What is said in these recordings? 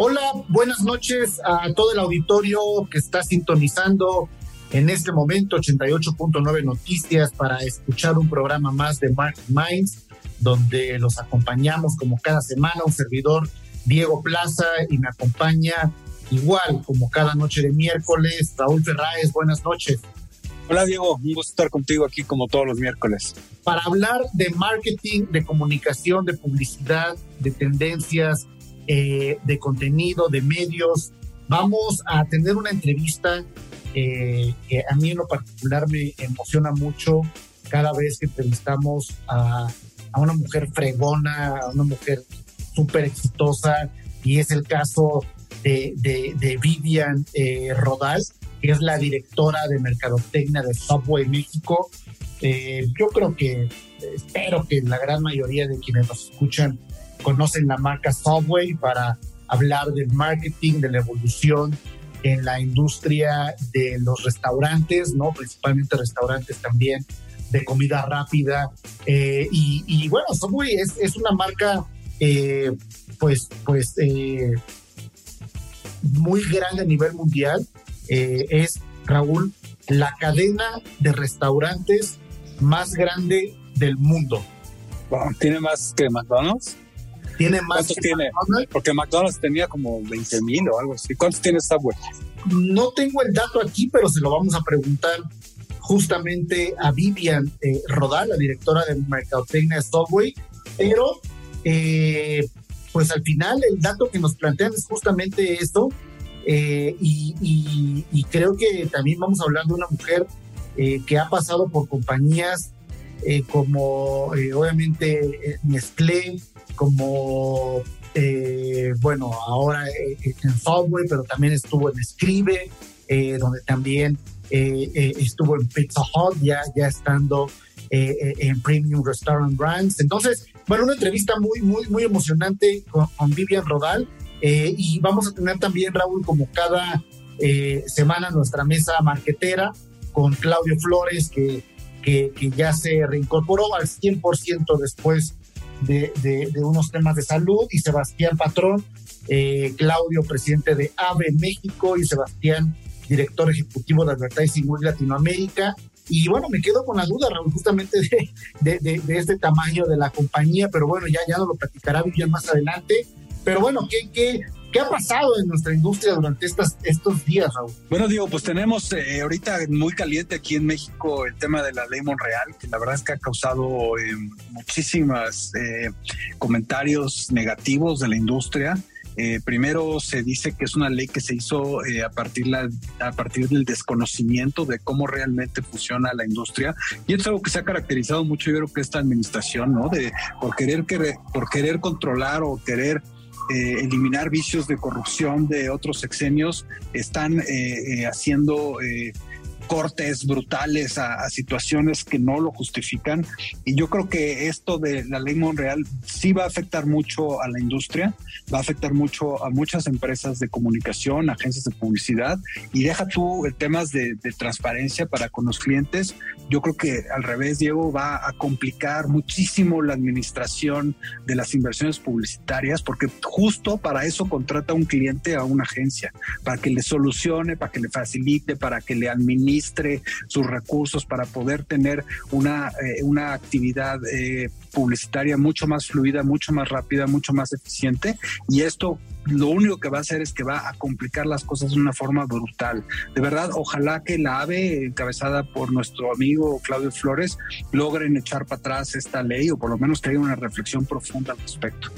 Hola, buenas noches a todo el auditorio que está sintonizando en este momento 88.9 Noticias para escuchar un programa más de Market Minds, donde los acompañamos como cada semana un servidor Diego Plaza y me acompaña igual como cada noche de miércoles Raúl Ferráez. Buenas noches. Hola Diego, un gusto estar contigo aquí como todos los miércoles. Para hablar de marketing, de comunicación, de publicidad, de tendencias, eh, de contenido, de medios, vamos a tener una entrevista eh, que a mí en lo particular me emociona mucho cada vez que entrevistamos a, a una mujer fregona, a una mujer súper exitosa, y es el caso de, de, Vivian eh, Rodal que es la directora de Mercadotecnia de Subway México. Eh, yo creo que, espero que la gran mayoría de quienes nos escuchan conocen la marca Subway para hablar del marketing, de la evolución en la industria de los restaurantes, ¿no? Principalmente restaurantes también de comida rápida. Eh, y, bueno, Subway es, es una marca, eh, pues, pues, muy grande a nivel mundial eh, es, Raúl, la cadena de restaurantes más grande del mundo. ¿Tiene más que McDonald's? Tiene más ¿Cuántos tiene? Porque McDonald's tenía como 20 mil o algo así. ¿Cuántos tiene Subway? No tengo el dato aquí, pero se lo vamos a preguntar justamente a Vivian eh, Rodal, la directora de Mercadotecnia de Subway. Pero, eh, pues al final, el dato que nos plantean es justamente esto, eh, y, creo que también vamos a hablar de una mujer eh, que ha pasado por compañías eh, como obviamente Nestlé, como bueno, ahora en Subway, pero también estuvo en Escribe, donde también estuvo en Pizza Hut, ya, ya estando en Premium Restaurant Brands. Entonces, bueno, una entrevista muy, muy, muy emocionante con, con Vivian Rodal. Eh, y vamos a tener también, Raúl, como cada eh, semana, nuestra mesa marquetera con Claudio Flores, que, que, ya se reincorporó al 100% después de, de, unos temas de salud, y Sebastián Patrón, eh, Claudio, presidente de AVE México, y Sebastián, director ejecutivo de Advertising Week Latinoamérica. Y bueno, me quedo con la duda, Raúl, justamente de, de, este tamaño de la compañía, pero bueno, ya, ya nos lo platicará Vivian más adelante. Pero bueno, ¿qué, qué, ¿Qué ha pasado en nuestra industria durante estas, estos días, Raúl? Bueno, digo, pues tenemos eh, ahorita muy caliente aquí en México el tema de la ley Monreal, que la verdad es que ha causado eh, muchísimos eh, comentarios negativos de la industria. primero se dice que es una ley que se hizo a, partir la, a partir del desconocimiento de cómo realmente funciona la industria y es algo que se ha caracterizado mucho yo creo que esta administración, ¿no? De por querer, por querer controlar o querer eh, eliminar vicios de corrupción de otros sexenios, están eh, eh, haciendo cortes brutales a, situaciones que no lo justifican. Y yo creo que esto de la ley Monreal sí va a afectar mucho a la industria, va a afectar mucho a muchas empresas de comunicación, agencias de publicidad. Y deja tú temas de, de transparencia para con los clientes. Yo creo que al revés, Diego, va a complicar muchísimo la administración de las inversiones publicitarias, porque justo para eso contrata un cliente a una agencia, para que le solucione, para que le facilite, para que le administre administre sus recursos para poder tener una, eh, una actividad eh, publicitaria mucho más fluida, mucho más rápida, mucho más eficiente. Y esto lo único que va a hacer es que va a complicar las cosas de una forma brutal. De verdad, ojalá que la AVE, encabezada por nuestro amigo Claudio Flores, logren echar para atrás esta ley o por lo menos que haya una reflexión profunda al respecto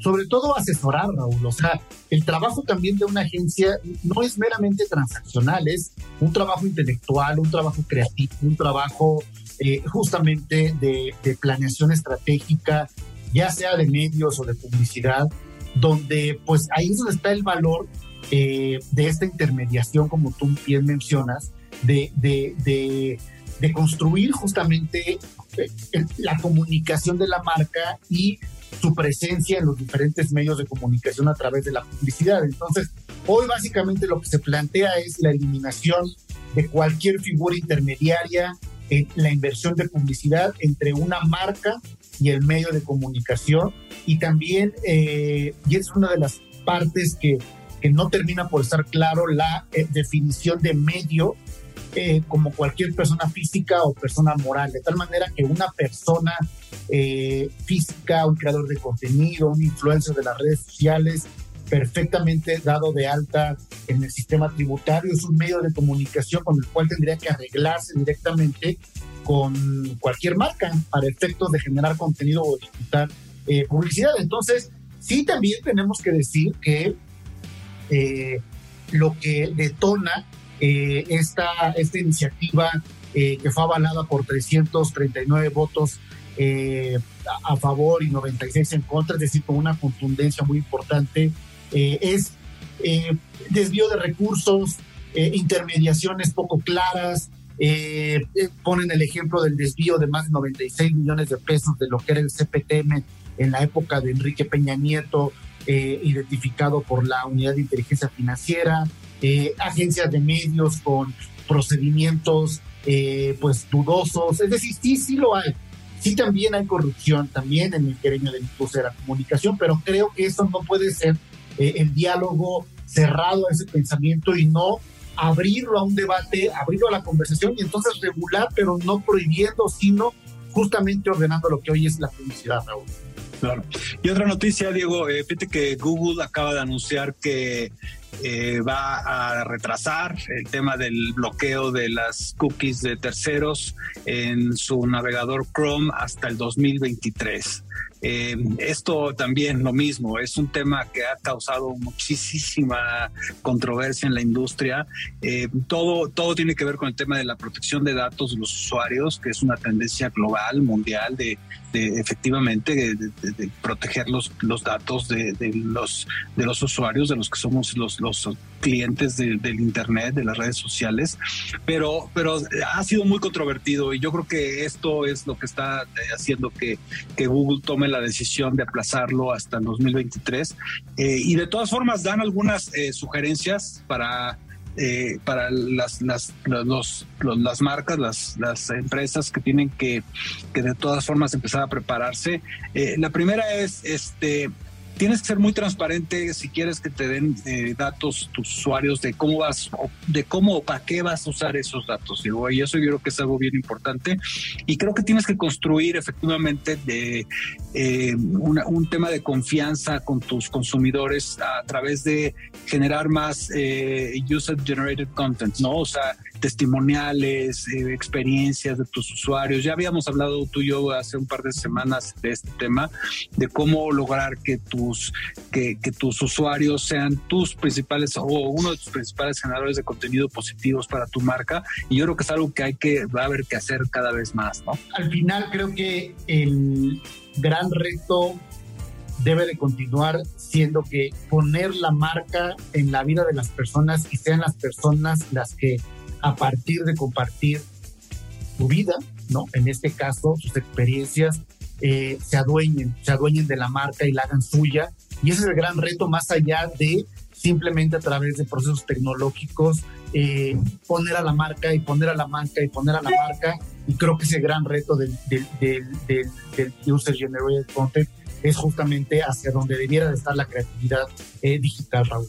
sobre todo asesorar, Raúl. O sea, el trabajo también de una agencia no es meramente transaccional, es un trabajo intelectual, un trabajo creativo, un trabajo eh, justamente de, planeación estratégica, ya sea de medios o de publicidad, donde pues ahí es donde está el valor eh, de esta intermediación, como tú bien mencionas, de, de, de, de construir justamente eh, la comunicación de la marca y su presencia en los diferentes medios de comunicación a través de la publicidad. Entonces, hoy básicamente lo que se plantea es la eliminación de cualquier figura intermediaria en la inversión de publicidad entre una marca y el medio de comunicación. Y también, eh, y es una de las partes que, que no termina por estar claro, la eh, definición de medio eh, como cualquier persona física o persona moral, de tal manera que una persona eh, física, un creador de contenido, un influencer de las redes sociales, perfectamente dado de alta en el sistema tributario, es un medio de comunicación con el cual tendría que arreglarse directamente con cualquier marca para efectos de generar contenido o ejecutar eh, publicidad. Entonces, sí también tenemos que decir que lo que detona eh, esta, esta iniciativa eh, que fue avalada por 339 votos eh, a, favor y 96 en contra, es decir, con una contundencia muy importante, es desvío de recursos, intermediaciones poco claras, ponen el ejemplo del desvío de más de 96 millones de pesos de lo que era el CPTM en la época de Enrique Peña Nieto, identificado por la Unidad de Inteligencia Financiera, eh, agencias de medios con procedimientos eh, pues dudosos, es decir, sí, sí lo hay. Sí también hay corrupción, también en el gremio de la comunicación, pero creo que eso no puede ser eh, el diálogo cerrado a ese pensamiento y no abrirlo a un debate, abrirlo a la conversación y entonces regular, pero no prohibiendo, sino justamente ordenando lo que hoy es la publicidad, Raúl. Claro. Y otra noticia, Diego, fíjate que Google acaba de anunciar que eh, va a retrasar el tema del bloqueo de las cookies de terceros en su navegador Chrome hasta el 2023. Eh, esto también lo mismo, es un tema que ha causado muchísima controversia en la industria. Eh, todo, todo tiene que ver con el tema de la protección de datos de los usuarios, que es una tendencia global, mundial, de, efectivamente de, proteger los, los datos de, los, de los usuarios, de los que somos los, los clientes del Internet, de las redes sociales. Pero, pero ha sido muy controvertido y yo creo que esto es lo que está haciendo que, que Google tome la decisión de aplazarlo hasta el 2023. Eh, y de todas formas dan algunas eh, sugerencias para eh, para las, las, los, las marcas, las, las empresas que tienen que, que de todas formas empezar a prepararse. la primera es este tienes que ser muy transparente si quieres que te den eh, datos tus usuarios de cómo vas, de cómo o para qué vas a usar esos datos. Digo, y eso yo creo que es algo bien importante. Y creo que tienes que construir efectivamente de eh, un tema de confianza con tus consumidores a través de generar más eh, user generated content, ¿no? O sea, testimoniales, eh, experiencias de tus usuarios. Ya habíamos hablado tú y yo hace un par de semanas de este tema, de cómo lograr que tus, que, tus usuarios sean tus principales o uno de tus principales generadores de contenido positivos para tu marca. Y yo creo que es algo que hay que, va a haber que hacer cada vez más, ¿no? Al final creo que el gran reto debe de continuar siendo que poner la marca en la vida de las personas y sean las personas las que a partir de compartir su vida, ¿no? En este caso, sus experiencias, eh, se adueñen, se adueñen de la marca y la hagan suya. Y ese es el gran reto más allá de simplemente a través de procesos tecnológicos eh, poner a la marca y poner a la marca y poner a la marca. Y creo que ese gran reto del, del, del, del User Generated Content es justamente hacia donde debiera de estar la creatividad eh, digital, Raúl.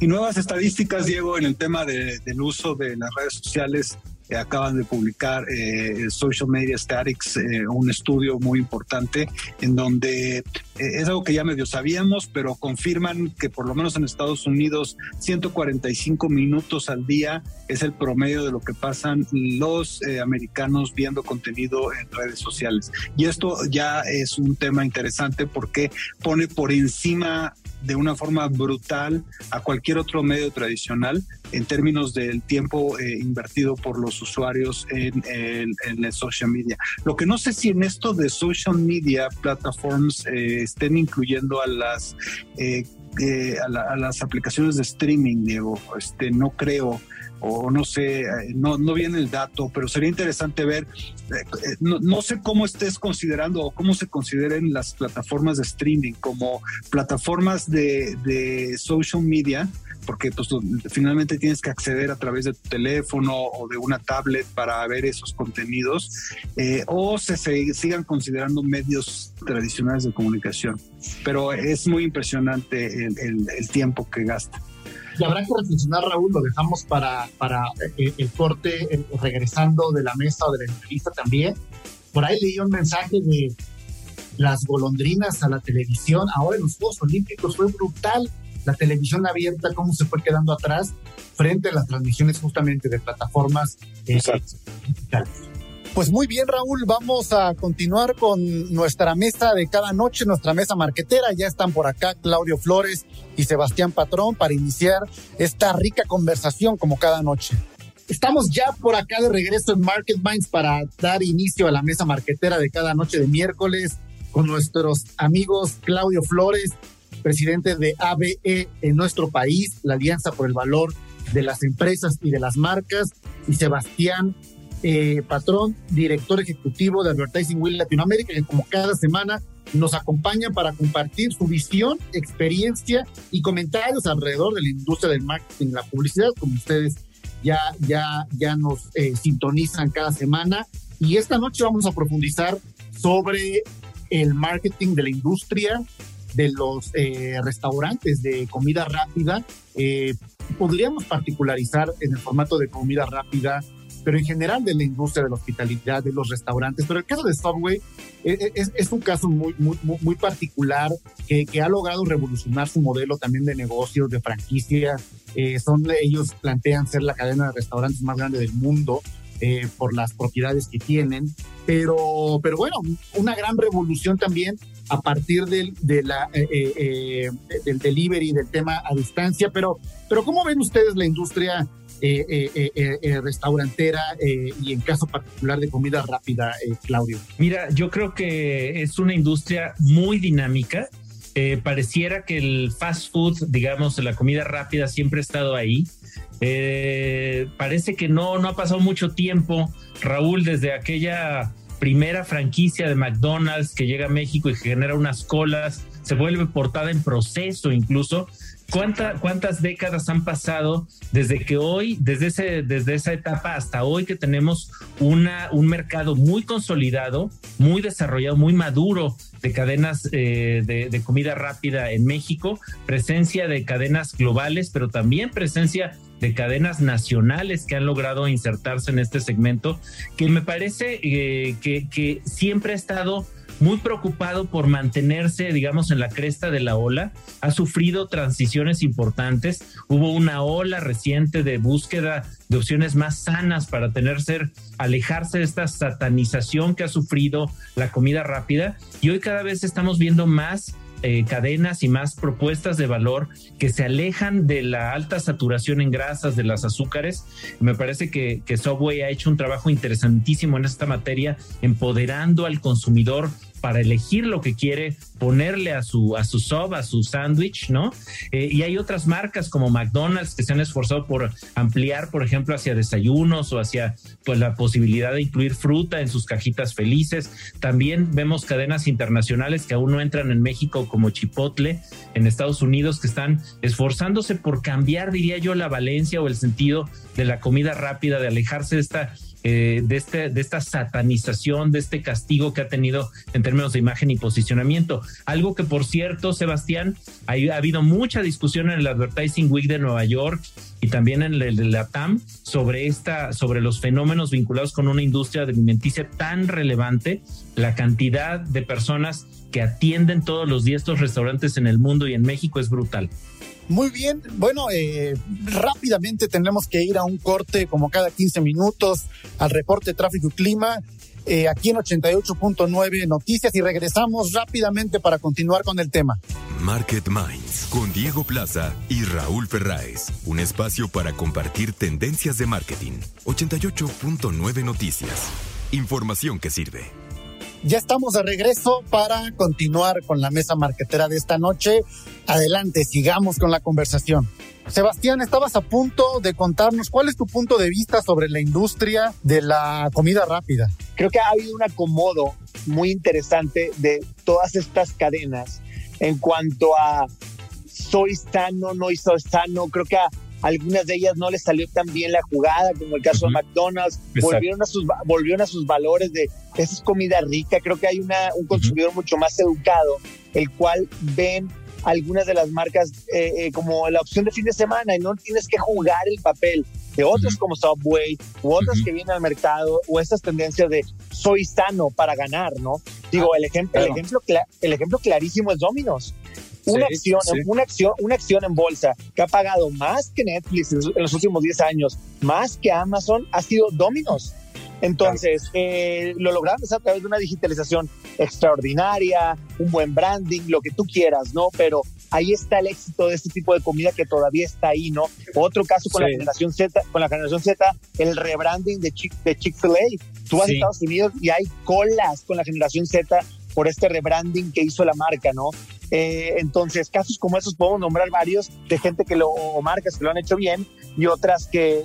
Y nuevas estadísticas, Diego, en el tema de, del uso de las redes sociales acaban de publicar eh, Social Media Statics, eh, un estudio muy importante en donde eh, es algo que ya medio sabíamos, pero confirman que por lo menos en Estados Unidos 145 minutos al día es el promedio de lo que pasan los americanos viendo contenido en redes sociales. Y esto ya es un tema interesante porque pone por encima de una forma brutal a cualquier otro medio tradicional en términos del tiempo eh, invertido por los usuarios en, el social media. Lo que no sé si en esto de social media platforms eh, estén incluyendo a las eh, a, las aplicaciones de streaming, Diego. Este, no creo o no sé, eh, no, no viene el dato, pero sería interesante ver, eh, eh, no, sé cómo estés considerando o cómo se consideren las plataformas de streaming como plataformas de, de social media, porque pues finalmente tienes que acceder a través de tu teléfono o de una tablet para ver esos contenidos, o se, sigan considerando medios tradicionales de comunicación. Pero es muy impresionante el, el tiempo que gasta. Y habrá que reflexionar, Raúl, lo dejamos para, para eh, el corte, eh, regresando de la mesa o de la entrevista también. Por ahí leí un mensaje de las golondrinas a la televisión. Ahora en los Juegos Olímpicos fue brutal la televisión abierta, cómo se fue quedando atrás frente a las transmisiones justamente de plataformas eh, digitales. Pues muy bien, Raúl, vamos a continuar con nuestra mesa de cada noche, nuestra mesa marquetera. Ya están por acá Claudio Flores y Sebastián Patrón para iniciar esta rica conversación como cada noche. Estamos ya por acá de regreso en Market Minds para dar inicio a la mesa marquetera de cada noche de miércoles con nuestros amigos Claudio Flores, presidente de ABE en nuestro país, la Alianza por el Valor de las Empresas y de las Marcas, y Sebastián eh, patrón, director ejecutivo de Advertising Will Latinoamérica, que como cada semana nos acompaña para compartir su visión, experiencia y comentarios alrededor de la industria del marketing la publicidad, como ustedes ya, ya, ya nos eh, sintonizan cada semana. Y esta noche vamos a profundizar sobre el marketing de la industria de los eh, restaurantes de comida rápida. podríamos particularizar en el formato de comida rápida pero en general de la industria de la hospitalidad, de los restaurantes. Pero el caso de Subway eh, eh, es, es un caso muy, muy, muy particular que, que, ha logrado revolucionar su modelo también de negocios, de franquicia. Eh, son, ellos plantean ser la cadena de restaurantes más grande del mundo. por las propiedades que tienen, pero, pero bueno, una gran revolución también a partir del, de la, del delivery, del tema a distancia, pero, pero ¿cómo ven ustedes la industria eh, eh, eh, restaurantera y en caso particular de comida rápida, Claudio? Mira, yo creo que es una industria muy dinámica. pareciera que el fast food, digamos, la comida rápida siempre ha estado ahí. parece que no, no ha pasado mucho tiempo, Raúl, desde aquella primera franquicia de McDonald's que llega a México y genera unas colas, se vuelve portada en proceso incluso, ¿Cuántas décadas han pasado desde que hoy, desde, ese, desde esa etapa hasta hoy que tenemos una, un mercado muy consolidado, muy desarrollado, muy maduro de cadenas eh, de, comida rápida en México, presencia de cadenas globales, pero también presencia de cadenas nacionales que han logrado insertarse en este segmento, que me parece eh, que siempre ha estado muy preocupado por mantenerse, digamos, en la cresta de la ola. Ha sufrido transiciones importantes. Hubo una ola reciente de búsqueda de opciones más sanas para tener ser, alejarse de esta satanización que ha sufrido la comida rápida. Y hoy cada vez estamos viendo más eh, cadenas y más propuestas de valor que se alejan de la alta saturación en grasas, de las azúcares. Me parece que, que Subway ha hecho un trabajo interesantísimo en esta materia, empoderando al consumidor para elegir lo que quiere ponerle a su, a su sub, a su sándwich, ¿no? Eh, y hay otras marcas como McDonald's que se han esforzado por ampliar, por ejemplo, hacia desayunos o hacia pues la posibilidad de incluir fruta en sus cajitas felices. También vemos cadenas internacionales que aún no entran en México como Chipotle en Estados Unidos que están esforzándose por cambiar, diría yo, la valencia o el sentido de la comida rápida, de alejarse de esta eh, de, este, de esta satanización, de este castigo que ha tenido en términos de imagen y posicionamiento. Algo que, por cierto, Sebastián, ha, ha habido mucha discusión en el Advertising Week de Nueva York y también en el de la sobre esta, sobre los fenómenos vinculados con una industria alimenticia tan relevante, la cantidad de personas que atienden todos los días estos restaurantes en el mundo y en México es brutal. Muy bien, bueno, eh, rápidamente tenemos que ir a un corte como cada 15 minutos al reporte tráfico y clima. Eh, aquí en 88.9 Noticias y regresamos rápidamente para continuar con el tema. Market Minds con Diego Plaza y Raúl Ferráez. Un espacio para compartir tendencias de marketing. 88.9 Noticias. Información que sirve. Ya estamos de regreso para continuar con la mesa marquetera de esta noche. Adelante, sigamos con la conversación. Sebastián, estabas a punto de contarnos cuál es tu punto de vista sobre la industria de la comida rápida. Creo que ha habido un acomodo muy interesante de todas estas cadenas en cuanto a soy sano, no soy sano. Creo que a algunas de ellas no les salió tan bien la jugada, como el caso de McDonald's, volvieron a, sus, volvieron a sus valores de esa es comida rica. Creo que hay una, un consumidor mucho más educado, el cual ven algunas de las marcas eh, eh, como la opción de fin de semana y no tienes que jugar el papel de otros como Subway u otros que vienen al mercado o estas tendencias de soy sano para ganar, ¿no? Digo, ah, el ejemplo, el ejemplo, el ejemplo clarísimo es Domino's. Una, acción, una, acción, una acción en bolsa que ha pagado más que Netflix en los últimos 10 años, más que Amazon, ha sido Domino's. Entonces, eh, lo logramos a través de una digitalización extraordinaria, un buen branding, lo que tú quieras, ¿no? Pero ahí está el éxito de este tipo de comida que todavía está ahí, ¿no? Otro caso con la generación Z, con la generación Z, el rebranding de, Chick, de Chick-fil-A. Tú vas a Estados Unidos y hay colas con la generación Z por este rebranding que hizo la marca, ¿no? Eh, entonces, casos como esos podemos nombrar varios de gente que lo, o marcas que lo han hecho bien y otras que,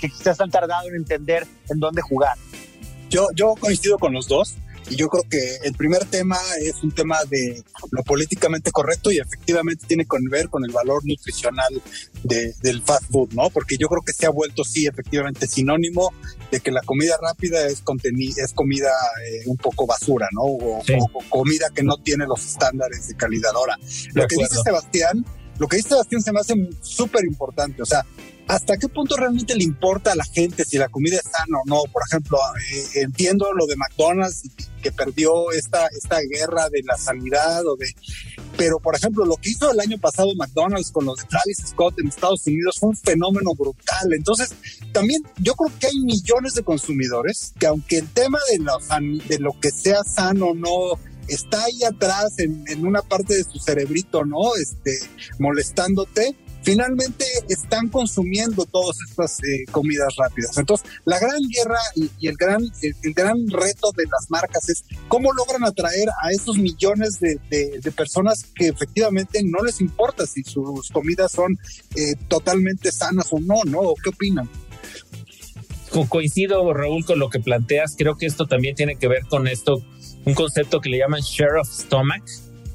quizás han tardado en entender en dónde jugar. Yo, yo coincido con los dos. Y yo creo que el primer tema es un tema de lo políticamente correcto y efectivamente tiene que ver con el valor nutricional de, del fast food, ¿no? Porque yo creo que se ha vuelto, sí, efectivamente sinónimo de que la comida rápida es, es comida eh, un poco basura, ¿no? O, comida que no tiene los estándares de calidad. Ahora, lo que dice Sebastián, lo que dice Sebastián se me hace súper importante. O sea, ¿hasta qué punto realmente le importa a la gente si la comida es sana o no? Por ejemplo, eh, entiendo lo de McDonald's que perdió esta, esta guerra de la sanidad o de... Pero, por ejemplo, lo que hizo el año pasado McDonald's con los Travis Scott en Estados Unidos fue un fenómeno brutal. Entonces, también yo creo que hay millones de consumidores que aunque el tema de, lo, de lo que sea sano o no está ahí atrás en, en, una parte de su cerebrito, ¿no? Este, molestándote, finalmente están consumiendo todas estas eh, comidas rápidas. Entonces, la gran guerra y, el, gran, el, gran reto de las marcas es cómo logran atraer a esos millones de, personas que efectivamente no les importa si sus comidas son eh, totalmente sanas o no, ¿no? ¿Qué opinan? Coincido, Raúl, con lo que planteas. Creo que esto también tiene que ver con esto, un concepto que le llaman share of stomach,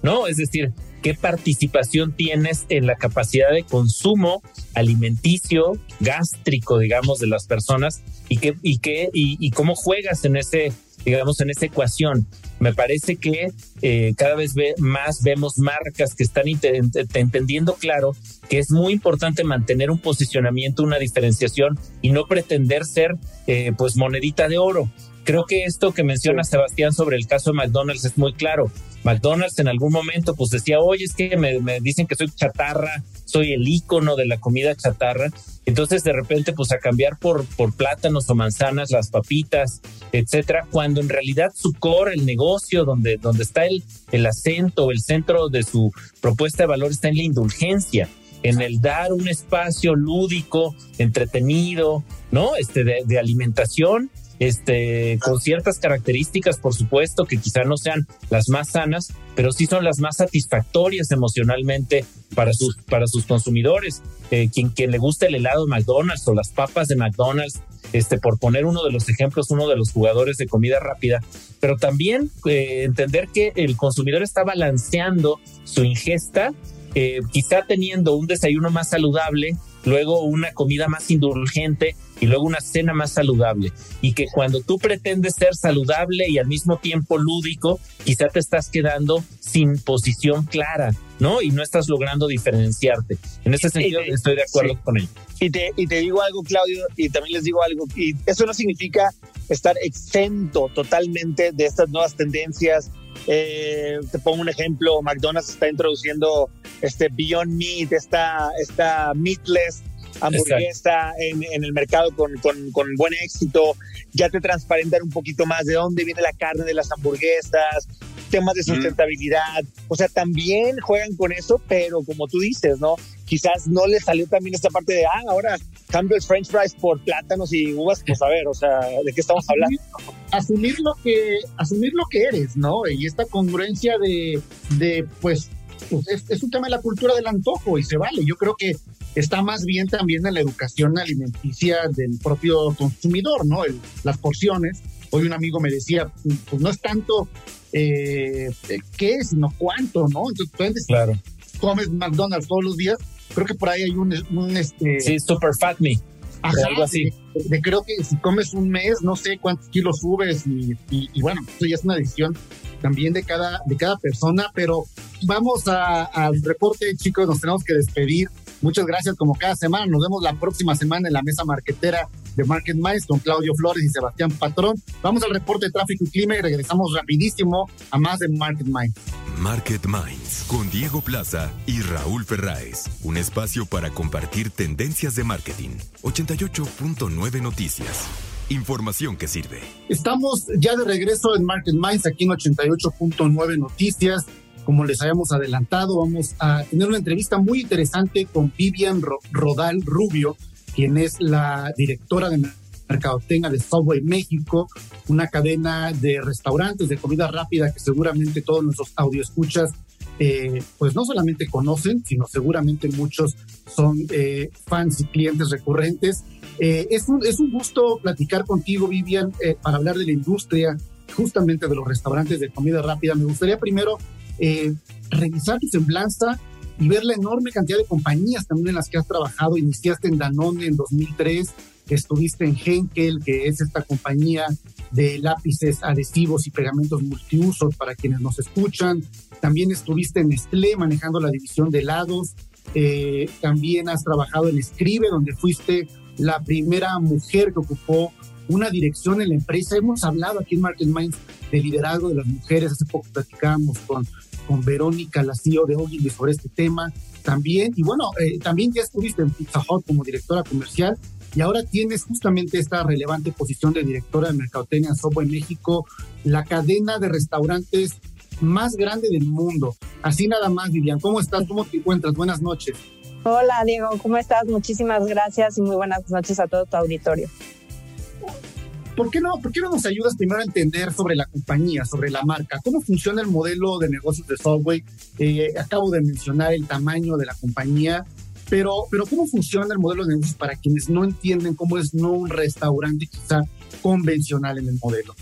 ¿no? Es decir, qué participación tienes en la capacidad de consumo alimenticio, gástrico, digamos, de las personas y qué, y qué, y, cómo juegas en ese, digamos, en esa ecuación. Me parece que eh, cada vez más vemos marcas que están entendiendo claro que es muy importante mantener un posicionamiento, una diferenciación y no pretender ser eh, pues monedita de oro. Creo que esto que menciona Sebastián sobre el caso de McDonald's es muy claro. McDonald's en algún momento pues decía, oye, es que me, dicen que soy chatarra, soy el ícono de la comida chatarra. Entonces de repente pues a cambiar por, por plátanos o manzanas, las papitas, etcétera, cuando en realidad su core, el negocio donde, donde está el, el acento, el centro de su propuesta de valor está en la indulgencia en el dar un espacio lúdico, entretenido, ¿no? Este de, de alimentación este, con ciertas características, por supuesto, que quizá no sean las más sanas, pero sí son las más satisfactorias emocionalmente para sus, para sus consumidores. Eh, quien, quien le gusta el helado de McDonald's o las papas de McDonald's, este, por poner uno de los ejemplos, uno de los jugadores de comida rápida, pero también eh, entender que el consumidor está balanceando su ingesta, eh, quizá teniendo un desayuno más saludable luego una comida más indulgente y luego una cena más saludable. Y que cuando tú pretendes ser saludable y al mismo tiempo lúdico, quizá te estás quedando sin posición clara, ¿no? Y no estás logrando diferenciarte. En ese sentido, estoy de acuerdo con ello. Y te, y te digo algo, Claudio, y también les digo algo, y eso no significa estar exento totalmente de estas nuevas tendencias. Eh, te pongo un ejemplo, McDonald's está introduciendo este Beyond Meat, esta, esta meatless hamburguesa en, en, el mercado con, con, con, buen éxito, ya te transparentan un poquito más de dónde viene la carne de las hamburguesas, temas de sustentabilidad, o sea, también juegan con eso, pero como tú dices, ¿no? Quizás no les salió también esta parte de, ah, ahora cambio el french fries por plátanos y uvas, pues a ver, o sea, ¿de qué estamos hablando? Asumir lo que, asumir lo que eres, ¿no? Y esta congruencia de, de pues, pues es, es, un tema de la cultura del antojo y se vale. Yo creo que está más bien también en la educación alimenticia del propio consumidor, ¿no? El, las porciones. Hoy un amigo me decía, pues no es tanto eh, qué, sino cuánto, ¿no? Entonces, claro. comes McDonald's todos los días, creo que por ahí hay un, un este... Sí, super fat me. Ajá, algo así. De, de, creo que si comes un mes, no sé cuántos kilos subes y, y, y, bueno, eso ya es una decisión también de cada, de cada persona, pero vamos al reporte, chicos, nos tenemos que despedir. Muchas gracias como cada semana. Nos vemos la próxima semana en la mesa marquetera de Market Minds con Claudio Flores y Sebastián Patrón. Vamos al reporte de tráfico y clima y regresamos rapidísimo a más de Market Minds. Market Minds con Diego Plaza y Raúl Ferráez. Un espacio para compartir tendencias de marketing. 88.9 Noticias. Información que sirve. Estamos ya de regreso en Market Minds aquí en 88.9 Noticias. Como les habíamos adelantado, vamos a tener una entrevista muy interesante con Vivian Rodal Rubio, quien es la directora de Mercadotecnia de Subway México, una cadena de restaurantes de comida rápida que seguramente todos nuestros audioescuchas eh, pues no solamente conocen, sino seguramente muchos son eh, fans y clientes recurrentes. Eh, es, un, es un gusto platicar contigo, Vivian, eh, para hablar de la industria, justamente de los restaurantes de comida rápida. Me gustaría primero eh, revisar tu semblanza y ver la enorme cantidad de compañías también en las que has trabajado. Iniciaste en Danone en 2003, estuviste en Henkel, que es esta compañía de lápices adhesivos y pegamentos multiusos para quienes nos escuchan. También estuviste en Nestlé manejando la división de helados. Eh, también has trabajado en Escribe, donde fuiste la primera mujer que ocupó una dirección en la empresa. Hemos hablado aquí en Market Minds de liderazgo de las mujeres. Hace poco platicábamos con, con Verónica, la CEO de Ogilvy, sobre este tema también. Y bueno, eh, también ya estuviste en Pizza Hut como directora comercial y ahora tienes justamente esta relevante posición de directora de Mercadotecnia en México, la cadena de restaurantes más grande del mundo. Así nada más, Vivian. ¿Cómo estás? ¿Cómo te encuentras? Buenas noches. Hola, Diego. ¿Cómo estás? Muchísimas gracias y muy buenas noches a todo tu auditorio. ¿Por qué, no, ¿Por qué no nos ayudas primero a entender sobre la compañía, sobre la marca? ¿Cómo funciona el modelo de negocios de Subway? Eh, acabo de mencionar el tamaño de la compañía, pero, pero ¿cómo funciona el modelo de negocios para quienes no entienden cómo es no un restaurante quizá convencional en el modelo?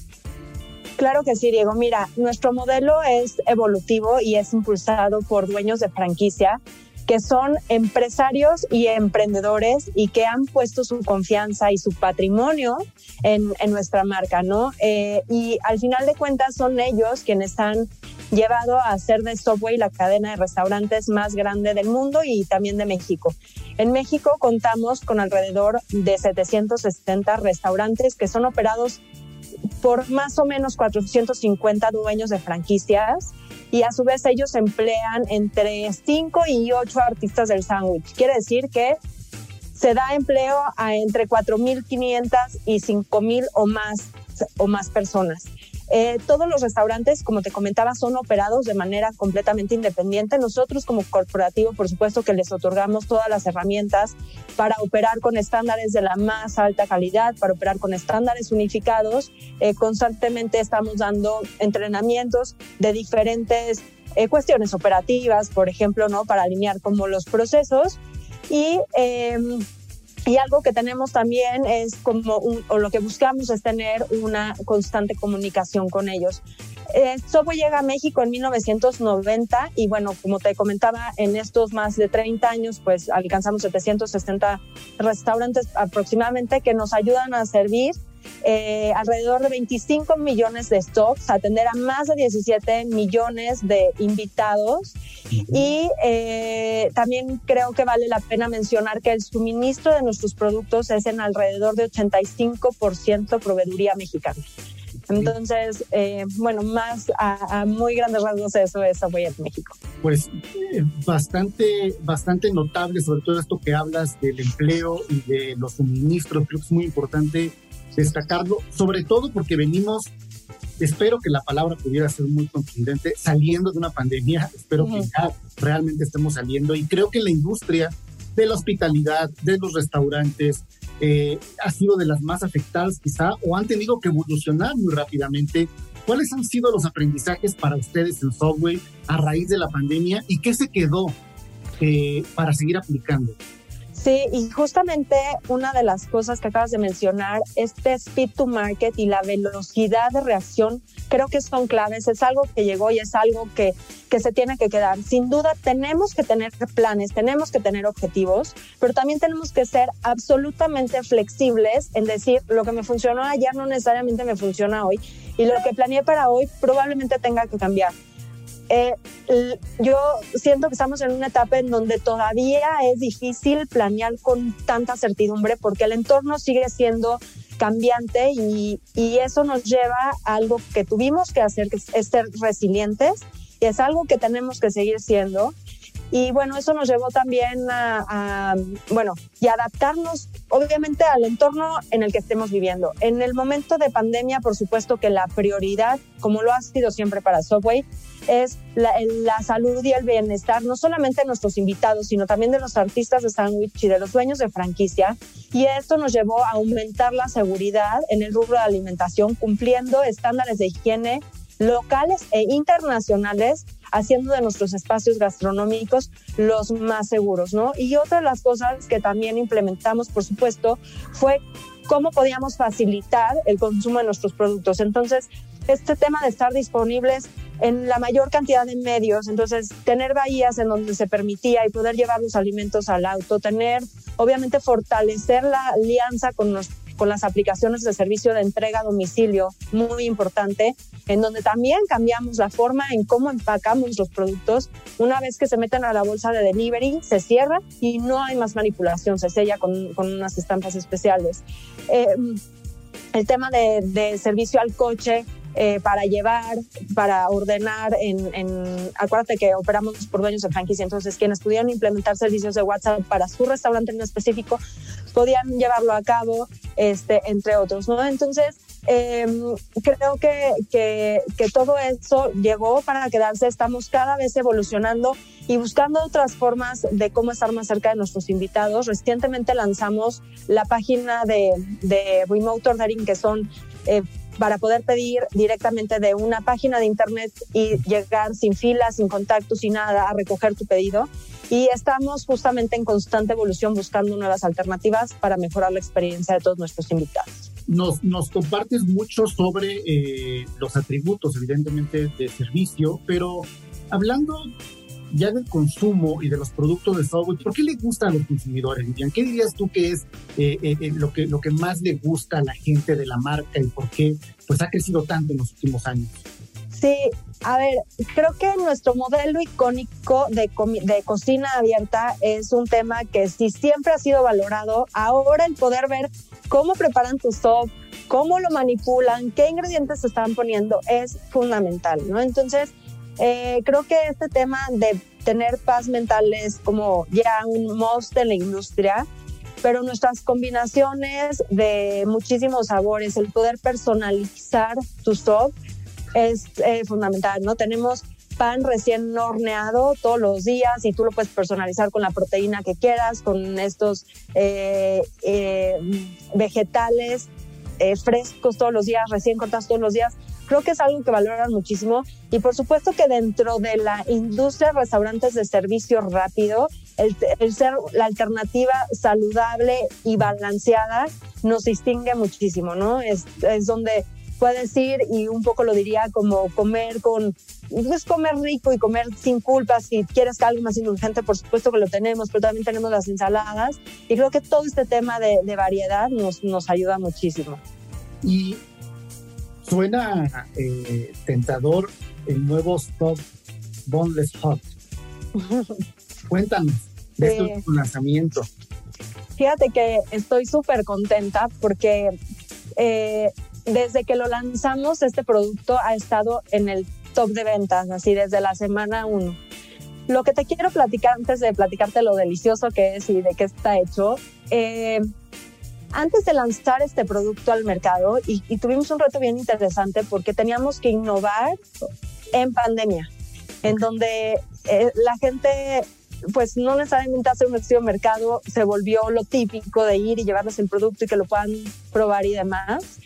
Claro que sí, Diego. Mira, nuestro modelo es evolutivo y es impulsado por dueños de franquicia que son empresarios y emprendedores y que han puesto su confianza y su patrimonio en, en nuestra marca, ¿no? Eh, y al final de cuentas son ellos quienes han llevado a hacer de Subway la cadena de restaurantes más grande del mundo y también de México. En México contamos con alrededor de 760 restaurantes que son operados por más o menos 450 dueños de franquicias y a su vez ellos emplean entre 5 y 8 artistas del sándwich. Quiere decir que se da empleo a entre 4.500 y 5.000 o más, o más personas. Eh, todos los restaurantes, como te comentaba, son operados de manera completamente independiente. Nosotros como corporativo, por supuesto que les otorgamos todas las herramientas para operar con estándares de la más alta calidad, para operar con estándares unificados. Eh, constantemente estamos dando entrenamientos de diferentes eh, cuestiones operativas, por ejemplo, ¿no? para alinear como los procesos. Y em, y algo que tenemos también es como, un, o lo que buscamos es tener una constante comunicación con ellos. Eh, llega a México en 1990 y bueno, como te comentaba, en estos más de 30 años, pues alcanzamos 760 restaurantes aproximadamente que nos ayudan a servir eh, alrededor de 25 millones de stocks, atender a más de 17 millones de invitados. Y eh, también creo que vale la pena mencionar que el suministro de nuestros productos es en alrededor de 85% proveeduría mexicana. Entonces, eh, bueno, más a, muy grandes rasgos eso es en México. Pues bastante, bastante notable, sobre todo esto que hablas del empleo y de los suministros, creo que es muy importante destacarlo, sobre todo porque venimos, espero que la palabra pudiera ser muy contundente, saliendo de una pandemia, espero que ya realmente estemos saliendo y creo que la industria de la hospitalidad, de los restaurantes, eh, ha sido de las más afectadas quizá o han tenido que evolucionar muy rápidamente. ¿Cuáles han sido los aprendizajes para ustedes en Subway a raíz de la pandemia y qué se quedó eh, para seguir aplicando? Sí, y justamente una de las cosas que acabas de mencionar, este speed to market y la velocidad de reacción, creo que son claves. Es algo que llegó y es algo que, que se tiene que quedar. Sin duda, tenemos que tener planes, tenemos que tener objetivos, pero también tenemos que ser absolutamente flexibles en decir lo que me funcionó ayer no necesariamente me funciona hoy y lo que planeé para hoy probablemente tenga que cambiar. Eh, yo siento que estamos en una etapa en donde todavía es difícil planear con tanta certidumbre porque el entorno sigue siendo cambiante y, eso nos lleva a algo que tuvimos que hacer, que es ser resilientes y es algo que tenemos que seguir siendo. Y bueno, eso nos llevó también a, bueno, y adaptarnos obviamente al entorno en el que estemos viviendo. En el momento de pandemia, por supuesto que la prioridad, como lo ha sido siempre para Subway, es la, la, salud y el bienestar, no solamente de nuestros invitados, sino también de los artistas de sándwich y de los dueños de franquicia. Y esto nos llevó a aumentar la seguridad en el rubro de alimentación, cumpliendo estándares de higiene locales e internacionales haciendo de nuestros espacios gastronómicos los más seguros, ¿no? Y otra de las cosas que también implementamos, por supuesto, fue cómo podíamos facilitar el consumo de nuestros productos. Entonces, este tema de estar disponibles en la mayor cantidad de medios, entonces tener bahías en donde se permitía y poder llevar los alimentos al auto, tener, obviamente, fortalecer la alianza con los con las aplicaciones de servicio de entrega a domicilio, muy importante, en donde también cambiamos la forma en cómo empacamos los productos. Una vez que se meten a la bolsa de delivery, se cierra y no hay más manipulación, se sella con, con unas estampas especiales. Eh, el tema de, de servicio al coche, eh, para llevar, para ordenar. En, acuérdate que operamos por dueños de franquicia, entonces quienes pudieran implementar servicios de WhatsApp para su restaurante en específico podían llevarlo a cabo, este, entre otros, ¿no? Entonces, em, creo que, que, todo eso llegó para quedarse. Estamos cada vez evolucionando y buscando otras formas de cómo estar más cerca de nuestros invitados. Recientemente lanzamos la página de, de Remote Ordering, que son eh, para poder pedir directamente de una página de internet y llegar sin filas, sin contacto, sin nada a recoger tu pedido. Y estamos justamente en constante evolución buscando nuevas alternativas para mejorar la experiencia de todos nuestros invitados. Nos, nos compartes mucho sobre eh, los atributos, evidentemente, de servicio, pero hablando ya del consumo y de los productos de Subway, ¿por qué le gusta a los consumidores, Vivian? ¿Qué dirías tú que es eh, eh, eh, lo, que, lo que más le gusta a la gente de la marca y por qué pues, ha crecido tanto en los últimos años? Sí, a ver, creo que nuestro modelo icónico de, de, cocina abierta es un tema que sí siempre ha sido valorado. Ahora el poder ver cómo preparan tu soft, cómo lo manipulan, qué ingredientes se están poniendo es fundamental, ¿no? Entonces, eh, creo que este tema de tener paz mental es como ya un must en la industria, pero nuestras combinaciones de muchísimos sabores, el poder personalizar tu soft es eh, fundamental, ¿no? Tenemos pan recién horneado todos los días y tú lo puedes personalizar con la proteína que quieras, con estos eh, vegetales frescos todos los días, recién cortados todos los días. Creo que es algo que valoran muchísimo y por supuesto que dentro de la industria de restaurantes de servicio rápido, el, ser la alternativa saludable y balanceada nos distingue muchísimo, ¿no? Es, es donde puedes ir y un poco lo diría como comer con, pues comer rico y comer sin culpas. Si quieres algo más indulgente, por supuesto que lo tenemos, pero también tenemos las ensaladas. Y creo que todo este tema de, de variedad nos, nos ayuda muchísimo. Y suena eh, tentador el nuevo Stop Boneless Hot. Cuéntanos de este lanzamiento. Fíjate que estoy súper contenta porque eh, desde que lo lanzamos, este producto ha estado en el top de ventas, así desde la semana 1. Lo que te quiero platicar antes de platicarte lo delicioso que es y de qué está hecho, eh, antes de lanzar este producto al mercado, y, tuvimos un reto bien interesante porque teníamos que innovar en pandemia, en donde eh, la gente pues no necesariamente hacer un estudio de mercado se volvió lo típico de ir y llevarles el producto y que lo puedan probar y demás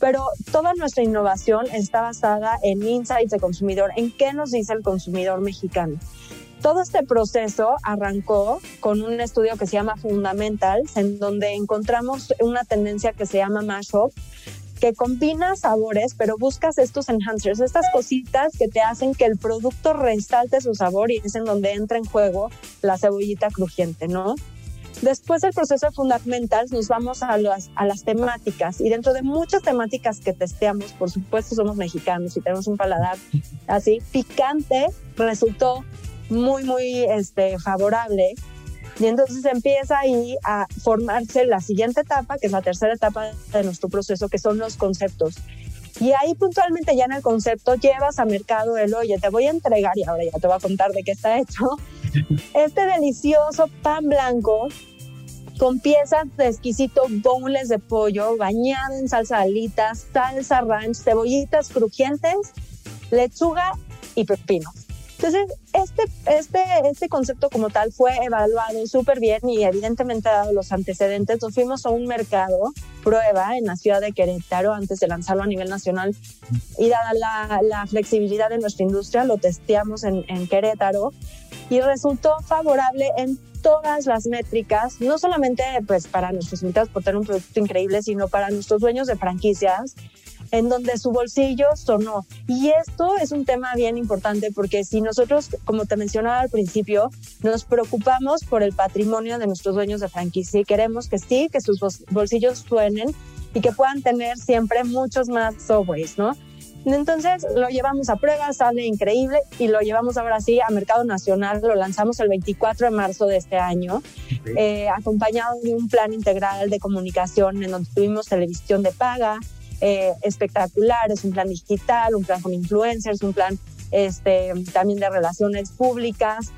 pero toda nuestra innovación está basada en insights de consumidor, en qué nos dice el consumidor mexicano. Todo este proceso arrancó con un estudio que se llama Fundamentals, en donde encontramos una tendencia que se llama mashup, que combina sabores, pero buscas estos enhancers, estas cositas que te hacen que el producto resalte su sabor y es en donde entra en juego la cebollita crujiente, ¿no? Después del proceso de Fundamentals nos vamos a las, a las temáticas y dentro de muchas temáticas que testeamos, por supuesto somos mexicanos y tenemos un paladar así picante, resultó muy, muy este, favorable. Y entonces empieza ahí a formarse la siguiente etapa, que es la tercera etapa de nuestro proceso, que son los conceptos. Y ahí puntualmente ya en el concepto llevas a mercado el, oye, te voy a entregar, y ahora ya te voy a contar de qué está hecho, este delicioso pan blanco con piezas de exquisito boneless de pollo bañado en salsa de alitas, salsa ranch, cebollitas crujientes, lechuga y pepino. Entonces, este, este, este concepto como tal fue evaluado súper bien y evidentemente dado los antecedentes, nos fuimos a un mercado prueba en la ciudad de Querétaro antes de lanzarlo a nivel nacional y dada la, la flexibilidad de nuestra industria, lo testeamos en, Querétaro y resultó favorable en todas las métricas, no solamente pues para nuestros invitados por tener un producto increíble, sino para nuestros dueños de franquicias, en donde su bolsillo sonó. Y esto es un tema bien importante porque si nosotros, como te mencionaba al principio, nos preocupamos por el patrimonio de nuestros dueños de franquicia y queremos que sí, que sus bolsillos suenen y que puedan tener siempre muchos más softwares, ¿no? Entonces lo llevamos a prueba, sale increíble y lo llevamos ahora sí a mercado nacional. Lo lanzamos el 24 de marzo de este año, eh, acompañado de un plan integral de comunicación en donde tuvimos televisión de paga, eh, espectacular, es un plan digital, un plan con influencers, un plan este, también de relaciones públicas.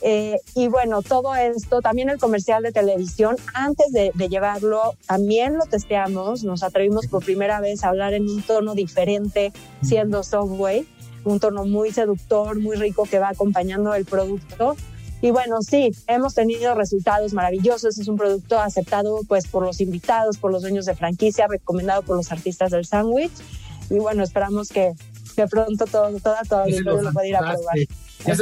Eh, y bueno, todo esto, también el comercial de televisión, antes de, llevarlo, también lo testeamos, nos atrevimos por primera vez a hablar en un tono diferente, siendo Subway, un tono muy seductor, muy rico que va acompañando el producto. Y bueno, sí, hemos tenido resultados maravillosos. Es un producto aceptado pues por los invitados, por los dueños de franquicia, recomendado por los artistas del sándwich. Y bueno, esperamos que, que pronto todo, toda, toda lo pueda ir a probar. Ya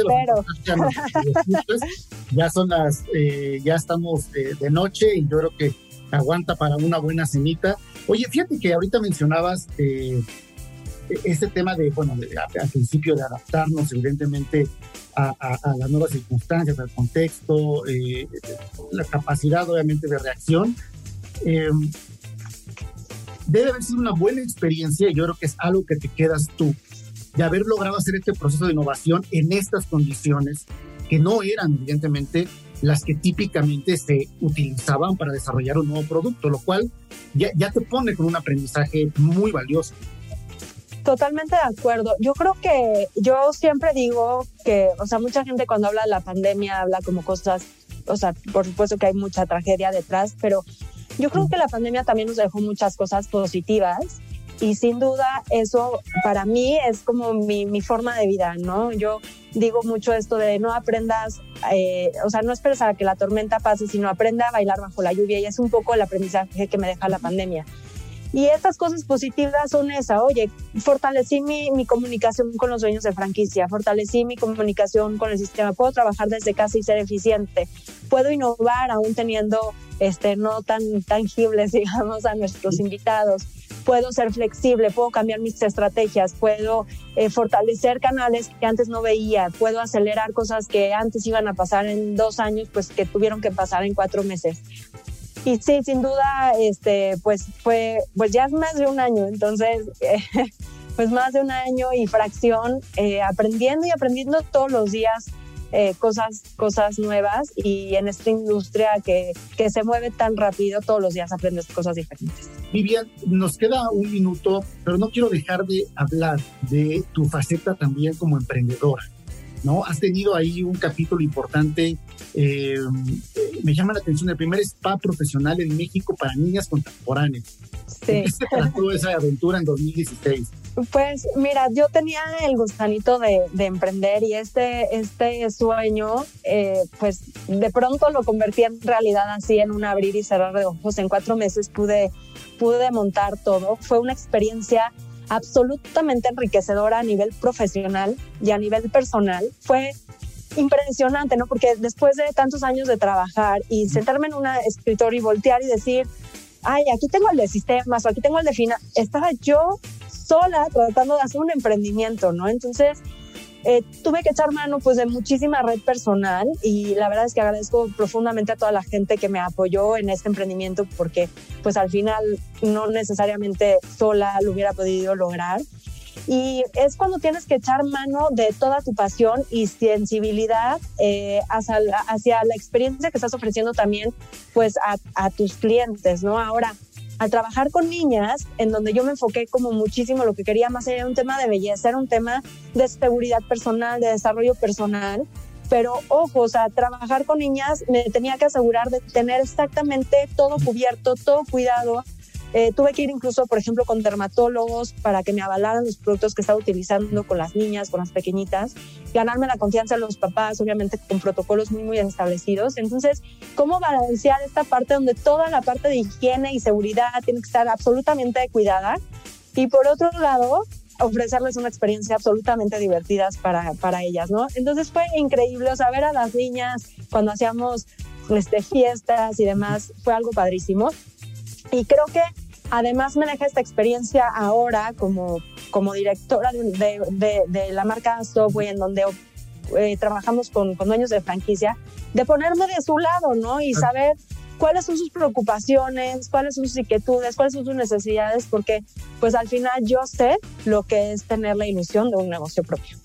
ya son las, eh, ya estamos de, noche y yo creo que aguanta para una buena cenita. Oye, fíjate que ahorita mencionabas eh, este tema de, bueno, al principio de adaptarnos evidentemente a, las nuevas circunstancias, al contexto, eh, la capacidad obviamente de reacción. debe haber sido una buena experiencia y yo creo que es algo que te quedas tú de haber logrado hacer este proceso de innovación en estas condiciones que no eran evidentemente las que típicamente se utilizaban para desarrollar un nuevo producto, lo cual ya, ya te pone con un aprendizaje muy valioso. Totalmente de acuerdo. Yo creo que yo siempre digo que, o sea, mucha gente cuando habla de la pandemia habla como cosas, o sea, por supuesto que hay mucha tragedia detrás, pero yo creo que la pandemia también nos dejó muchas cosas positivas y sin duda eso para mí es como mi, mi, forma de vida, ¿no? Yo digo mucho esto de no aprendas, eh, o sea, no esperes a que la tormenta pase, sino aprenda a bailar bajo la lluvia y es un poco el aprendizaje que me deja la pandemia. Y estas cosas positivas son esa, oye, fortalecí mi, mi, comunicación con los dueños de franquicia, fortalecí mi comunicación con el sistema, puedo trabajar desde casa y ser eficiente, puedo innovar aún teniendo este, no tan tangibles, digamos, a nuestros invitados puedo ser flexible, puedo cambiar mis estrategias, puedo eh, fortalecer canales que antes no veía, puedo acelerar cosas que antes iban a pasar en dos años, pues que tuvieron que pasar en cuatro meses. Y sí, sin duda, este, pues fue, pues ya es más de un año, entonces, pues más de un año y fracción, eh, aprendiendo y aprendiendo todos los días eh, cosas, cosas nuevas y en esta industria que, que se mueve tan rápido, todos los días aprendes cosas diferentes. Vivian, nos queda un minuto, pero no quiero dejar de hablar de tu faceta también como emprendedora. ¿No? Has tenido ahí un capítulo importante. Eh, me llama la atención el primer spa profesional en México para niñas contemporáneas. Sí. ¿Qué se trató esa aventura en 2016? Pues mira, yo tenía el gustanito de, emprender y este, este sueño, eh, pues de pronto lo convertí en realidad así en un abrir y cerrar de ojos. En cuatro meses pude, pude montar todo. Fue una experiencia absolutamente enriquecedora a nivel profesional y a nivel personal. Fue impresionante, ¿no? Porque después de tantos años de trabajar y sentarme en un escritorio y voltear y decir, ay, aquí tengo el de sistemas o aquí tengo el de final, estaba yo sola tratando de hacer un emprendimiento, ¿no? Entonces, eh, tuve que echar mano pues de muchísima red personal y la verdad es que agradezco profundamente a toda la gente que me apoyó en este emprendimiento porque pues al final no necesariamente sola lo hubiera podido lograr. Y es cuando tienes que echar mano de toda tu pasión y sensibilidad eh, hacia, la, hacia, la, experiencia que estás ofreciendo también pues a, a tus clientes, ¿no? Ahora, al trabajar con niñas, en donde yo me enfoqué como muchísimo lo que quería más era un tema de belleza, era un tema de seguridad personal, de desarrollo personal. Pero ojo, o sea, trabajar con niñas me tenía que asegurar de tener exactamente todo cubierto, todo cuidado, eh, tuve que ir incluso, por ejemplo, con dermatólogos para que me avalaran los productos que estaba utilizando con las niñas, con las pequeñitas, ganarme la confianza de los papás, obviamente con protocolos muy, muy establecidos. Entonces, ¿cómo balancear esta parte donde toda la parte de higiene y seguridad tiene que estar absolutamente cuidada? Y por otro lado, ofrecerles una experiencia absolutamente divertida para, para ellas, ¿no? Entonces fue increíble, saber a las niñas cuando hacíamos este, fiestas y demás, fue algo padrísimo. Y creo que además me deja esta experiencia ahora como, como directora de, de, de la marca Subway, en donde eh, trabajamos con, con, dueños de franquicia, de ponerme de su lado, ¿no? Y saber cuáles son sus preocupaciones, cuáles son sus inquietudes, cuáles son sus necesidades, porque pues al final yo sé lo que es tener la ilusión de un negocio propio.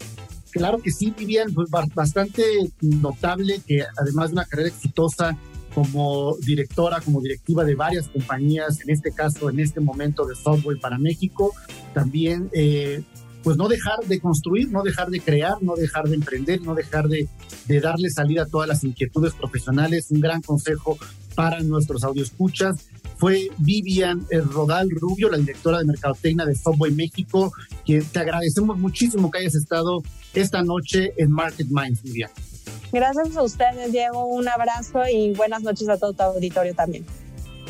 Claro que sí, Vivian, pues bastante notable que además de una carrera exitosa como directora, como directiva de varias compañías, en este caso, en este momento de Software para México, también eh, pues no dejar de construir, no dejar de crear, no dejar de emprender, no dejar de, darle salida a todas las inquietudes profesionales. Un gran consejo para nuestros escuchas fue Vivian Rodal Rubio, la directora de Mercadotecnia de Software México, que te agradecemos muchísimo que hayas estado esta noche en Market Minds, Vivian. Gracias a ustedes, Diego. Un abrazo y buenas noches a todo tu auditorio también.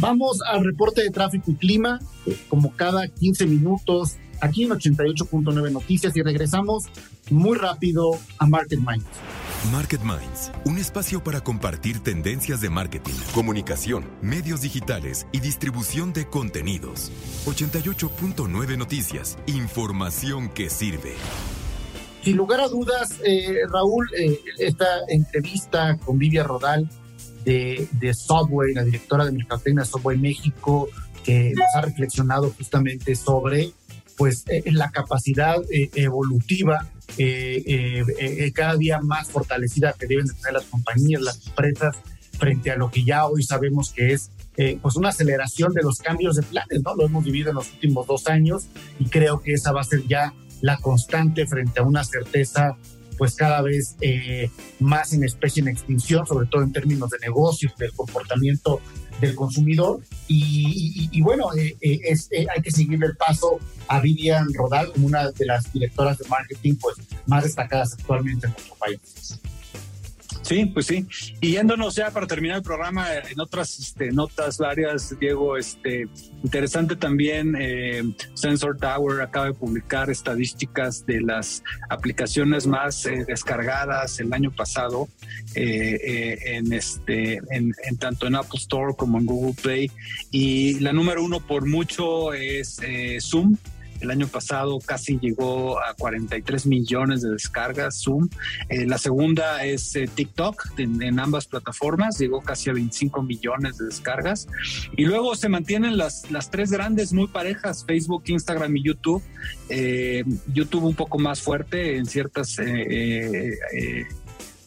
Vamos al reporte de tráfico y clima, eh, como cada 15 minutos, aquí en 88.9 Noticias y regresamos muy rápido a Market Minds. Market Minds, un espacio para compartir tendencias de marketing, comunicación, medios digitales y distribución de contenidos. 88.9 Noticias, información que sirve. Sin lugar a dudas, eh, Raúl, eh, esta entrevista con Vivian Rodal de, de Subway, la directora de Mercadotecnia de Subway México, que nos ha reflexionado justamente sobre pues eh, la capacidad evolutiva cada día más fortalecida que deben tener las compañías, las empresas frente a lo que ya hoy sabemos que es pues una aceleración de los cambios de planes, ¿no? Lo hemos vivido en los últimos dos años y creo que esa va a ser ya la constante frente a una certeza pues cada vez eh, más en especie en extinción, sobre todo en términos de negocios, del comportamiento del consumidor. Y, bueno, eh, eh, hay que seguirle el paso a Vivian Rodal como una de las directoras de marketing pues, más destacadas actualmente en nuestro país. Sí, pues sí. Y yéndonos ya para terminar el programa en otras este, notas varias, Diego, este, interesante también, eh, Sensor Tower acaba de publicar estadísticas de las aplicaciones más eh, descargadas el año pasado eh, en, este, en, en, tanto en Apple Store como en Google Play. Y la número uno por mucho es Zoom el año pasado casi llegó a 43 millones de descargas Zoom. Eh, la segunda es eh, TikTok en, ambas plataformas, llegó casi a 25 millones de descargas. Y luego se mantienen las, las tres grandes muy parejas, Facebook, Instagram y YouTube. Eh, YouTube un poco más fuerte en ciertas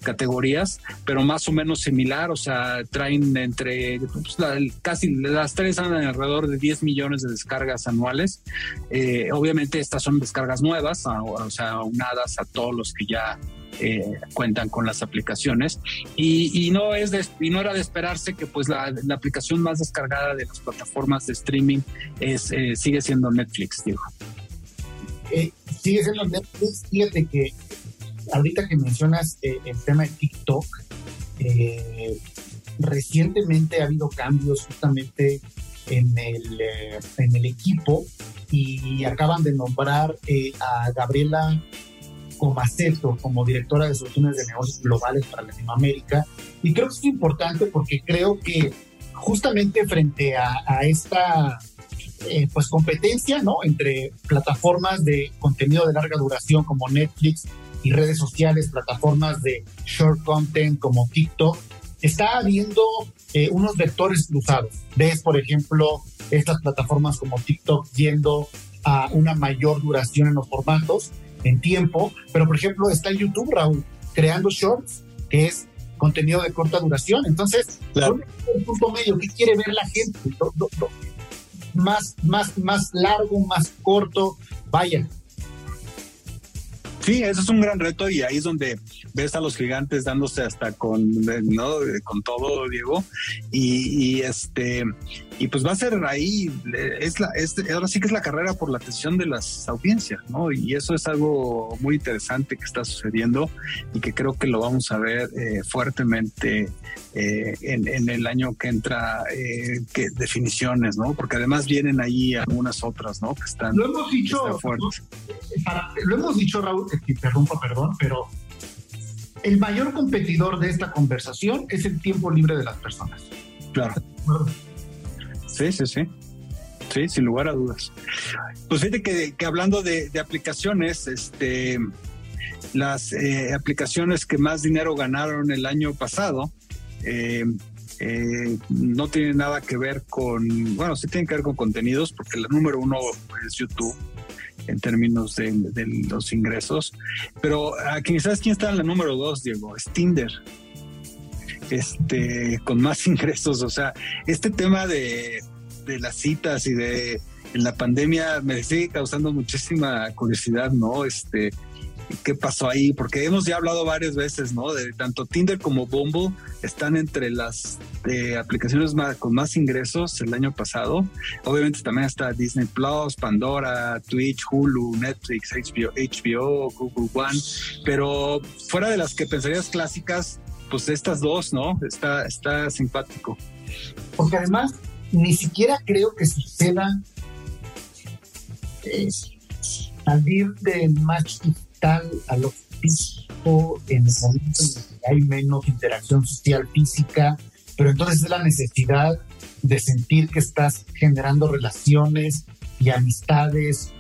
categorías, pero más o menos similar, o sea, traen entre pues, casi las tres andan alrededor de 10 millones de descargas anuales. Eh, obviamente estas son descargas nuevas, o sea, unadas a todos los que ya eh, cuentan con las aplicaciones. Y, no es y no era de esperarse que pues la, aplicación más descargada de las plataformas de streaming es eh, sigue siendo Netflix digo. Sigue siendo Netflix. Fíjate que ahorita que mencionas eh, el tema de TikTok, eh, recientemente ha habido cambios justamente en el, eh, en el equipo y acaban de nombrar a Gabriela Comaceto como directora de soluciones de negocios globales para Latinoamérica. Y creo que es importante porque creo que justamente frente a, esta pues competencia ¿no? entre plataformas de contenido de larga duración como Netflix y redes sociales, plataformas de short content como TikTok, está habiendo eh, unos vectores cruzados. Ves, por ejemplo, estas plataformas como TikTok yendo a una mayor duración en los formatos, en tiempo, pero por ejemplo está YouTube, Raúl, creando shorts, que es contenido de corta duración. Entonces, claro. el punto medio, ¿qué quiere ver la gente? más, más, más largo, más corto, vaya, Sí, eso es un gran reto y ahí es donde ves a los gigantes dándose hasta con, ¿no? con todo, Diego. Y, este, y pues va a ser ahí, es la, es, ahora sí que es la carrera por la atención de las audiencias, ¿no? Y eso es algo muy interesante que está sucediendo y que creo que lo vamos a ver eh, fuertemente eh, en, el año que entra, eh, que definiciones, ¿no? Porque además vienen ahí algunas otras, ¿no? Que están, lo hemos dicho, fuertes. lo hemos dicho, Raúl, que interrumpa, perdón, pero el mayor competidor de esta conversación es el tiempo libre de las personas. Claro. Sí, sí, sí. Sí, sin lugar a dudas. Pues fíjate que, hablando de, aplicaciones, este, las eh, aplicaciones que más dinero ganaron el año pasado eh, eh, no tiene nada que ver con, bueno, sí tienen que ver con contenidos, porque la número uno es YouTube en términos de, los ingresos. Pero ¿sabes quién está en la número dos, Diego? Es Tinder. Este, con más ingresos. O sea, este tema de, de las citas y de la pandemia me sigue causando muchísima curiosidad, ¿no? Este, qué pasó ahí, porque hemos ya hablado varias veces, ¿no? De tanto Tinder como Bumble están entre las eh, aplicaciones con más ingresos el año pasado. Obviamente también está Disney Plus, Pandora, Twitch, Hulu, Netflix, HBO, HBO, Google One, pero fuera de las que pensarías clásicas, pues estas dos, ¿no? Está, está simpático. Porque además ni siquiera creo que suceda eh, salir del match a lo físico en el momento en que hay menos interacción social física, pero entonces es la necesidad de sentir que estás generando relaciones y amistades.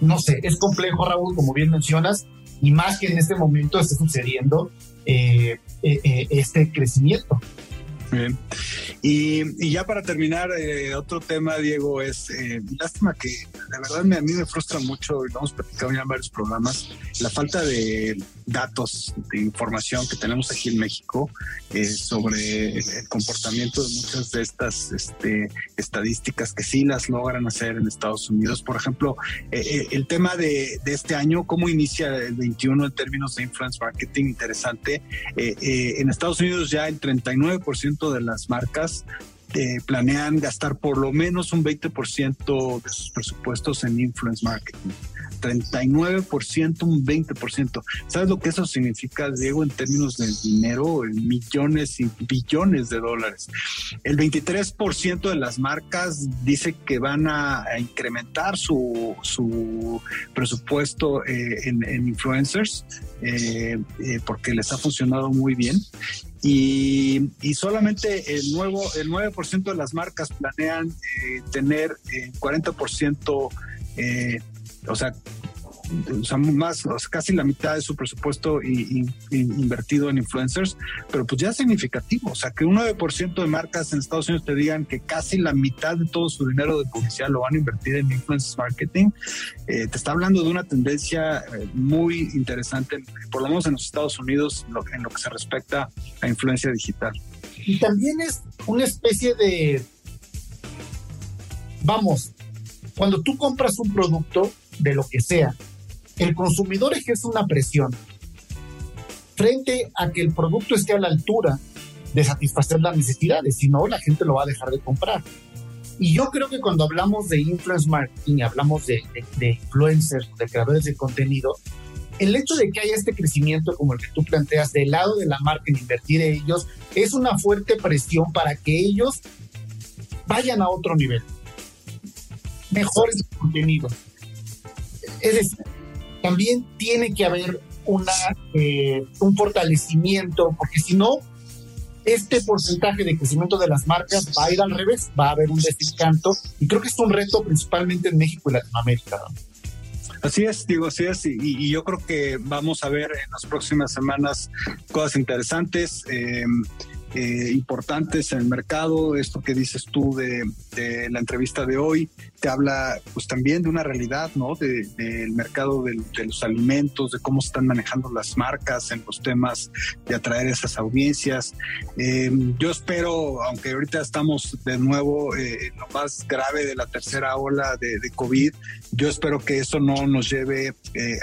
No sé, es complejo, Raúl, como bien mencionas, y más que en este momento esté sucediendo eh, eh, eh, este crecimiento. Bien. Y, ya para terminar, eh, otro tema, Diego, es eh, lástima que la verdad me, a mí me frustra mucho, y lo hemos platicado ya en varios programas, la falta de datos, de información que tenemos aquí en México eh, sobre el, comportamiento de muchas de estas este, estadísticas que sí las logran hacer en Estados Unidos. Por ejemplo, el tema de, de, este año, cómo inicia el 21 en términos de influence marketing, interesante. en Estados Unidos ya el 39% de las marcas eh, planean gastar por lo menos un 20% de sus presupuestos en influence marketing. 39%, un 20%. ¿Sabes lo que eso significa, Diego, en términos de dinero? En millones y billones de dólares. El 23% de las marcas dice que van a, incrementar su, su presupuesto eh, en, influencers eh, eh, porque les ha funcionado muy bien. Y, solamente el nuevo el 9% de las marcas planean tener 40% o sea, más, casi la mitad de su presupuesto invertido en influencers, pero pues ya es significativo. O sea, que un 9% de marcas en Estados Unidos te digan que casi la mitad de todo su dinero de publicidad lo van a invertir en influencers marketing, eh, te está hablando de una tendencia eh, muy interesante, por lo menos en los Estados Unidos, en lo que se respecta a influencia digital. Y también es una especie de, vamos, cuando tú compras un producto, de lo que sea, el consumidor ejerce una presión frente a que el producto esté a la altura de satisfacer las necesidades, si no, la gente lo va a dejar de comprar. Y yo creo que cuando hablamos de influence marketing, hablamos de, influencers, de creadores de contenido, el hecho de que haya este crecimiento como el que tú planteas del lado de la marca en invertir en ellos es una fuerte presión para que ellos vayan a otro nivel, mejores contenidos. Es decir, también tiene que haber una, eh, un fortalecimiento, porque si no, este porcentaje de crecimiento de las marcas va a ir al revés, va a haber un desencanto, y creo que es un reto principalmente en México y Latinoamérica. Así es, digo, así es, y, yo creo que vamos a ver en las próximas semanas cosas interesantes. Eh, eh, importantes en el mercado. Esto que dices tú de, la entrevista de hoy te habla pues también de una realidad, ¿no? Del mercado de los alimentos, de cómo están manejando las marcas en los temas de atraer esas audiencias. Eh, yo espero, aunque ahorita estamos de nuevo eh, en lo más grave de la tercera ola de, de COVID, yo espero que eso no nos lleve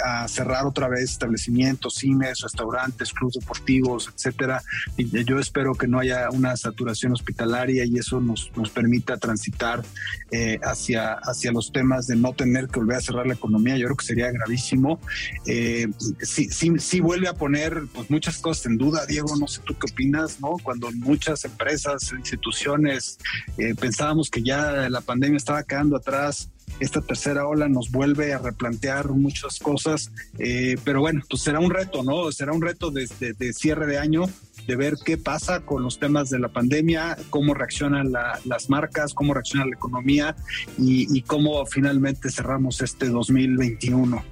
a cerrar otra vez establecimientos, cines, restaurantes, clubes deportivos, etcétera. Y yo espero que no haya una saturación hospitalaria y eso nos, nos permita transitar eh, hacia, los temas de no tener que volver a cerrar la economía. Yo creo que sería gravísimo. Eh, sí, sí, vuelve a poner pues, muchas cosas en duda, Diego. No sé tú qué opinas, ¿no? Cuando muchas empresas, instituciones eh, pensábamos que ya la pandemia estaba quedando atrás esta tercera ola nos vuelve a replantear muchas cosas, pero bueno, pues será un reto, ¿no? Será un reto desde de cierre de año de ver qué pasa con los temas de la pandemia, cómo reaccionan las marcas, cómo reacciona la economía y, cómo finalmente cerramos este 2021.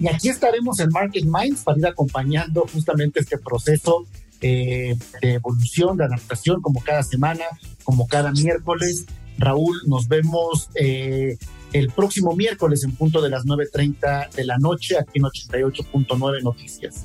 Y aquí estaremos en Market Minds para ir acompañando justamente este proceso eh, de evolución, de adaptación, como cada semana, como cada miércoles. Raúl, nos vemos eh, el próximo miércoles en punto de las 9.30 de la noche aquí en 88.9 Noticias.